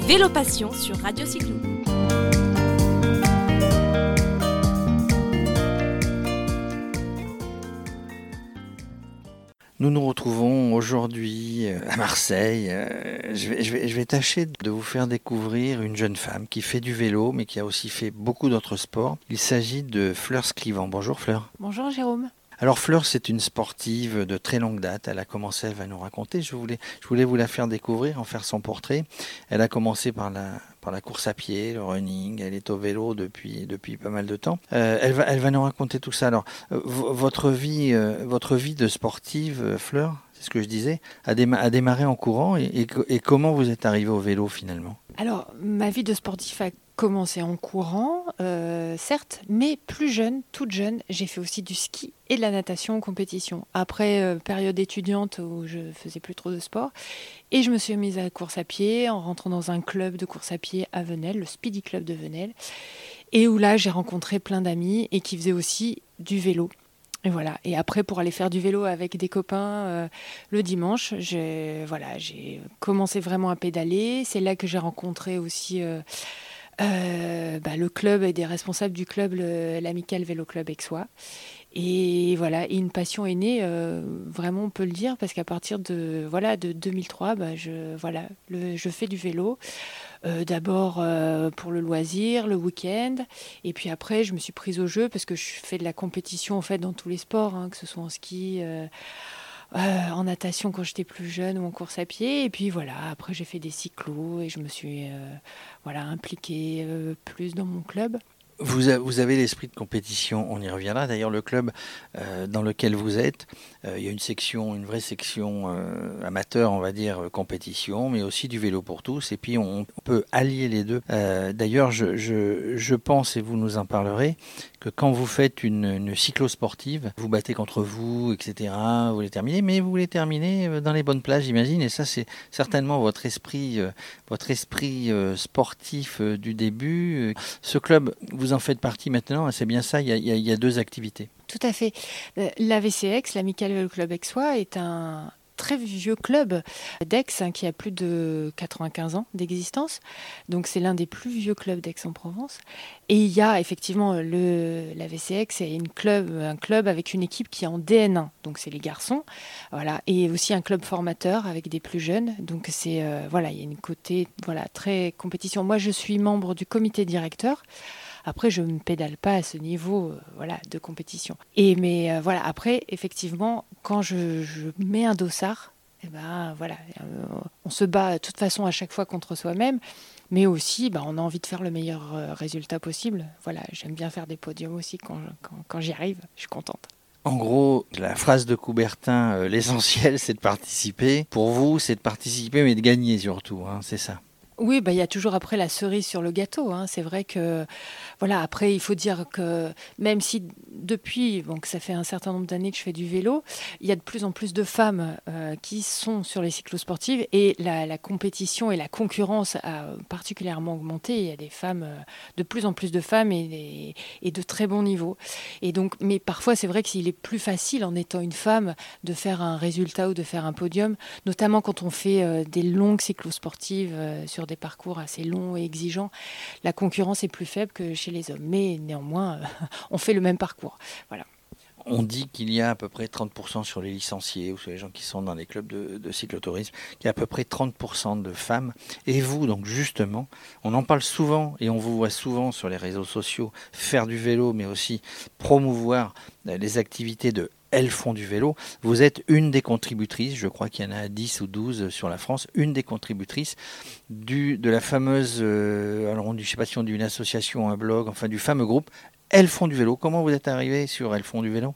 C'est Vélo Passion sur Radio Cyclo. Nous nous retrouvons aujourd'hui euh, à Marseille. Euh, je vais, je, vais, je vais tâcher de vous faire découvrir une jeune femme qui fait du vélo, mais qui a aussi fait beaucoup d'autres sports. Il s'agit de Fleur Sclivant. Bonjour Fleur. Bonjour Jérôme. Alors Fleur, c'est une sportive de très longue date. Elle a commencé, elle va nous raconter. Je voulais, je voulais vous la faire découvrir, en faire son portrait. Elle a commencé par la, par la course à pied, le running. Elle est au vélo depuis, depuis pas mal de temps. Euh, elle, va, elle va nous raconter tout ça. Alors, euh, votre vie, euh, votre vie de sportive, Fleur, c'est ce que je disais, a, a démarré en courant. Et, et, comment vous êtes arrivée au vélo finalement? Alors, ma vie de sportif a commencé en courant, euh, certes, mais plus jeune, toute jeune, j'ai fait aussi du ski et de la natation en compétition. Après euh, période étudiante où je faisais plus trop de sport, et je me suis mise à la course à pied en rentrant dans un club de course à pied à Venelle, le Speedy Club de Venelle, et où là j'ai rencontré plein d'amis et qui faisaient aussi du vélo. Et voilà. Et après, pour aller faire du vélo avec des copains euh, le dimanche, j'ai voilà, j'ai commencé vraiment à pédaler. C'est là que j'ai rencontré aussi euh, bah, le club et des responsables du club, l'Amical Vélo Club Aixois. Et voilà, une passion est née, euh, vraiment on peut le dire, parce qu'à partir de voilà de 2003, bah, je voilà, je fais du vélo. Euh, D'abord euh, pour le loisir, le week-end, et puis après je me suis prise au jeu parce que je fais de la compétition en fait dans tous les sports, hein, que ce soit en ski. Euh, en natation quand j'étais plus jeune ou en course à pied. Et puis voilà, après j'ai fait des cyclos et je me suis euh, voilà, impliquée euh, plus dans mon club. Vous, avez l'esprit de compétition, on y reviendra. D'ailleurs, le club euh, dans lequel vous êtes, euh, il y a une section, une vraie section euh, amateur, on va dire, compétition, mais aussi du vélo pour tous. Et puis, on, peut allier les deux. D'ailleurs, je, pense, et vous nous en parlerez, que quand vous faites une, cyclo-sportive, vous battez contre vous, etc., vous les terminez, mais vous les terminez dans les bonnes places, j'imagine. Et ça, c'est certainement votre esprit, votre esprit sportif du début. Ce club, vous en faites partie maintenant, c'est bien ça, il y, a, deux activités. Tout à fait. La VCX, l'Amical Club Aixois, est un très vieux club d'Aix hein, qui a plus de 95 ans d'existence. Donc c'est l'un des plus vieux clubs d'Aix-en-Provence. Et il y a effectivement le, la VCX, c'est une club, un club avec une équipe qui est en DN1, donc c'est les garçons, voilà, et aussi un club formateur avec des plus jeunes. Donc c'est euh, voilà, il y a une côté voilà très compétition. Moi je suis membre du comité directeur. Après, je ne pédale pas à ce niveau euh, voilà, de compétition. Et mais euh, voilà, après, effectivement, quand je, mets un dossard, eh ben, voilà, euh, on se bat de toute façon à chaque fois contre soi-même, mais aussi ben, on a envie de faire le meilleur résultat possible. Voilà, j'aime bien faire des podiums aussi quand, quand, j'y arrive, je suis contente. En gros, la phrase de Coubertin, l'essentiel c'est de participer. Pour vous, c'est de participer mais de gagner surtout, hein, c'est ça. Oui, bah, il y a toujours après la cerise sur le gâteau. Hein. C'est vrai que, voilà, après, il faut dire que même si depuis, donc ça fait un certain nombre d'années que je fais du vélo, il y a de plus en plus de femmes euh, qui sont sur les cyclosportives et la, compétition et la concurrence a particulièrement augmenté. Il y a des femmes, euh, de plus en plus de femmes et de très bons niveaux. Et donc, mais parfois, c'est vrai qu'il est plus facile en étant une femme de faire un résultat ou de faire un podium, notamment quand on fait euh, des longues cyclosportives euh, sur des parcours assez longs et exigeants. La concurrence est plus faible que chez les hommes, mais néanmoins, on fait le même parcours. Voilà. On dit qu'il y a à peu près 30% sur les licenciés ou sur les gens qui sont dans les clubs de, de cyclotourisme, qu'il y a à peu près 30% de femmes. Et vous, donc justement, on en parle souvent et on vous voit souvent sur les réseaux sociaux faire du vélo, mais aussi promouvoir les activités de elles font du vélo. Vous êtes une des contributrices, je crois qu'il y en a 10 ou 12 sur la France, une des contributrices du, de la fameuse, euh, alors on ne sais pas si on dit une association, un blog, enfin du fameux groupe Elles font du vélo. Comment vous êtes arrivé sur Elles font du vélo?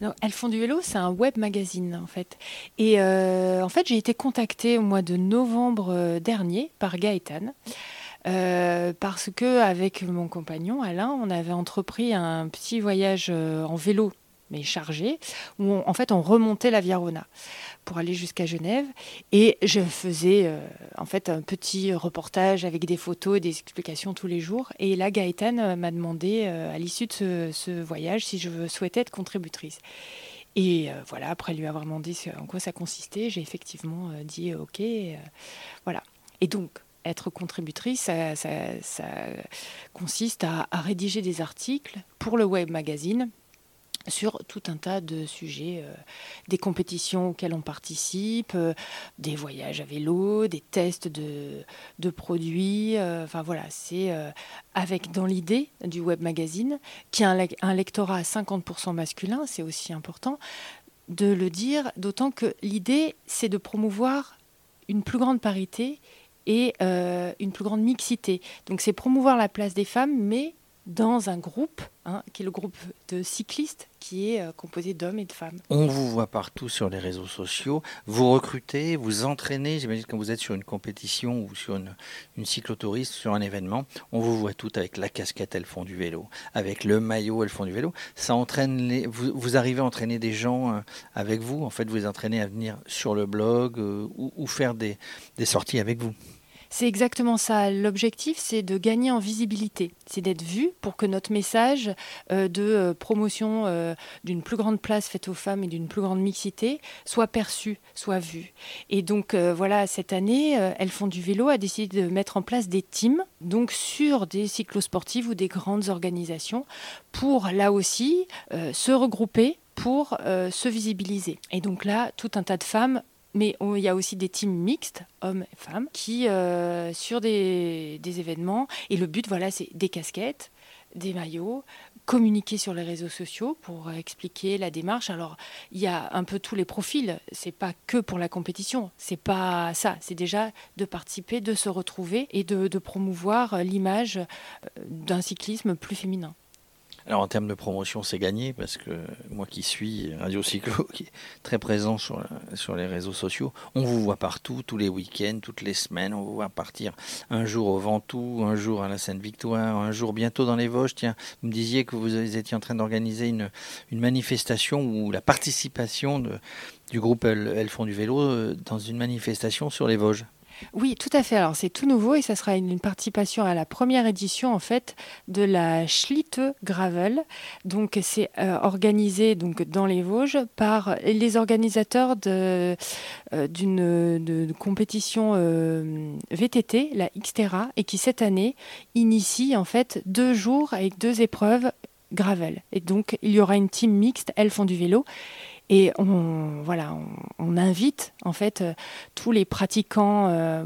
Non, Elles font du vélo, c'est un web magazine en fait. Et euh, en fait, j'ai été contactée au mois de novembre euh, dernier par Gaëtan. Parce que avec mon compagnon Alain, on avait entrepris un petit voyage en vélo mais chargé, où en fait on remontait la Viarona pour aller jusqu'à Genève. Et je faisais euh, en fait un petit reportage avec des photos et des explications tous les jours. Et là, Gaëtan euh, m'a demandé euh, à l'issue de ce, voyage si je souhaitais être contributrice. Et voilà, après lui avoir demandé en quoi ça consistait, j'ai effectivement dit OK. Voilà. Et donc, être contributrice, ça, consiste à, rédiger des articles pour le web magazine sur tout un tas de sujets, euh, des compétitions auxquelles on participe, euh, des voyages à vélo, des tests de, produits. Euh, enfin voilà, c'est avec dans l'idée du web magazine, qui a un, un lectorat à 50% masculin, c'est aussi important de le dire, d'autant que l'idée, c'est de promouvoir une plus grande parité et une plus grande mixité. Donc c'est promouvoir la place des femmes, mais dans un groupe, hein, qui est le groupe de cyclistes, qui est euh, composé d'hommes et de femmes. On vous voit partout sur les réseaux sociaux. Vous recrutez, vous entraînez. J'imagine quand vous êtes sur une compétition ou sur une, une cyclotouriste, sur un événement, on vous voit tout avec la casquette, elles font du vélo, avec le maillot, elles font du vélo. Ça entraîne vous, arrivez à entraîner des gens euh, avec vous. En fait, vous les entraînez à venir sur le blog euh, ou, faire des sorties avec vous. C'est exactement ça. L'objectif, c'est de gagner en visibilité. C'est d'être vu pour que notre message euh, de euh, promotion euh, d'une plus grande place faite aux femmes et d'une plus grande mixité soit perçu, soit vu. Et donc, voilà, cette année, Elles font du vélo a décidé de mettre en place des teams, donc sur des cyclosportives ou des grandes organisations, pour là aussi se regrouper pour se visibiliser. Et donc là, tout un tas de femmes mais il y a aussi des teams mixtes, hommes et femmes, qui, euh, sur des, événements, et le but, voilà, c'est des casquettes, des maillots, communiquer sur les réseaux sociaux pour expliquer la démarche. Alors, il y a un peu tous les profils. C'est pas que pour la compétition. C'est pas ça. C'est déjà de participer, de se retrouver et de promouvoir l'image euh, d'un cyclisme plus féminin. Alors en termes de promotion, c'est gagné parce que moi qui suis Radio Cyclo, qui est très présent sur, sur les réseaux sociaux, on vous voit partout, tous les week-ends, toutes les semaines, on vous voit partir un jour au Ventoux, un jour à la Sainte-Victoire, un jour bientôt dans les Vosges. Tiens, vous me disiez que vous étiez en train d'organiser une, une manifestation où la participation de, du groupe Elles font du vélo euh, dans une manifestation sur les Vosges. Oui, tout à fait. Alors c'est tout nouveau et ça sera une, participation à la première édition en fait de la Schlitte Gravel. Donc c'est euh, organisé donc dans les Vosges par les organisateurs euh, d'une compétition euh, VTT, la Xterra, et qui cette année initie en fait deux jours avec deux épreuves gravel. Et donc il y aura une team mixte, elles font du vélo et on, voilà, on, invite en fait euh, tous les pratiquants, euh,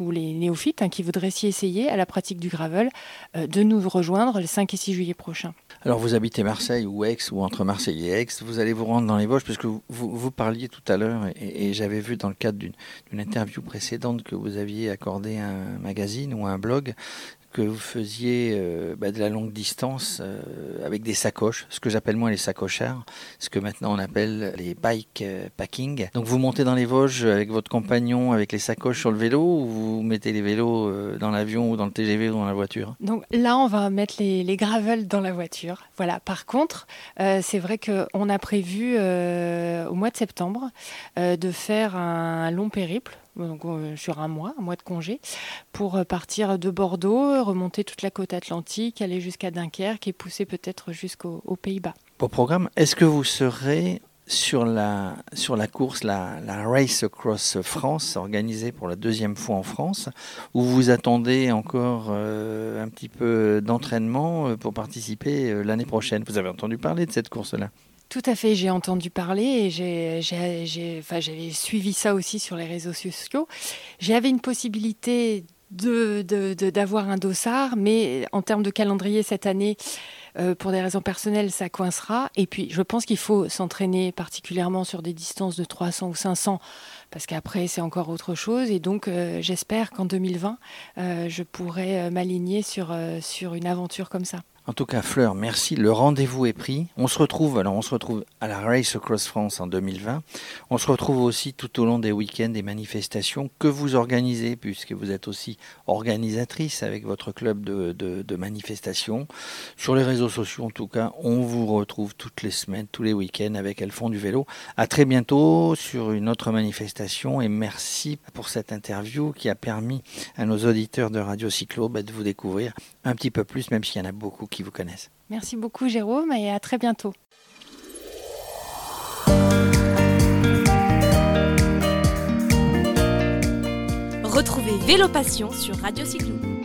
ou les néophytes hein, qui voudraient s'y essayer à la pratique du gravel euh, de nous rejoindre le 5 et 6 juillet prochain. Alors vous habitez Marseille ou Aix ou entre Marseille et Aix, vous allez vous rendre dans les Vosges parce que vous, vous, parliez tout à l'heure et, j'avais vu dans le cadre d'une interview précédente que vous aviez accordé un magazine ou un blog que vous faisiez euh, bah, de la longue distance euh, avec des sacoches, ce que j'appelle moi les sacocheurs, ce que maintenant on appelle les bike euh, packing. Donc vous montez dans les Vosges avec votre compagnon avec les sacoches sur le vélo ou vous mettez les vélos dans l'avion ou dans le TGV ou dans la voiture? Donc là on va mettre les, les gravels dans la voiture. Voilà. Par contre, c'est vrai qu'on a prévu au mois de septembre de faire un long périple donc, euh, sur un mois, un mois de congé, pour euh, partir de Bordeaux, remonter toute la côte atlantique, aller jusqu'à Dunkerque et pousser peut-être jusqu'aux Pays-Bas. Pour programme, est-ce que vous serez sur la, sur la course, la, Race Across France, organisée pour la deuxième fois en France, où vous attendez encore euh, un petit peu d'entraînement pour participer l'année prochaine? Vous avez entendu parler de cette course-là tout à fait, j'ai entendu parler et j'ai, suivi ça aussi sur les réseaux sociaux. J'avais une possibilité de, d'avoir un dossard, mais en termes de calendrier cette année, euh, pour des raisons personnelles, ça coincera. Et puis, je pense qu'il faut s'entraîner particulièrement sur des distances de 300 ou 500, parce qu'après, c'est encore autre chose. Et donc, euh, j'espère qu'en 2020, euh, je pourrai m'aligner sur, sur une aventure comme ça. En tout cas, Fleur, merci. Le rendez-vous est pris. On se retrouve, alors on se retrouve à la Race Across France en 2020. On se retrouve aussi tout au long des week-ends des manifestations que vous organisez, puisque vous êtes aussi organisatrice avec votre club de, manifestations. Sur les réseaux sociaux, en tout cas, on vous retrouve toutes les semaines, tous les week-ends avec Elles font du vélo. À très bientôt sur une autre manifestation et merci pour cette interview qui a permis à nos auditeurs de Radio Cyclo bah, de vous découvrir un petit peu plus, même s'il y en a beaucoup qui vous connaissent. Merci beaucoup Jérôme et à très bientôt. Retrouvez Vélo Passion sur Radio Cyclo.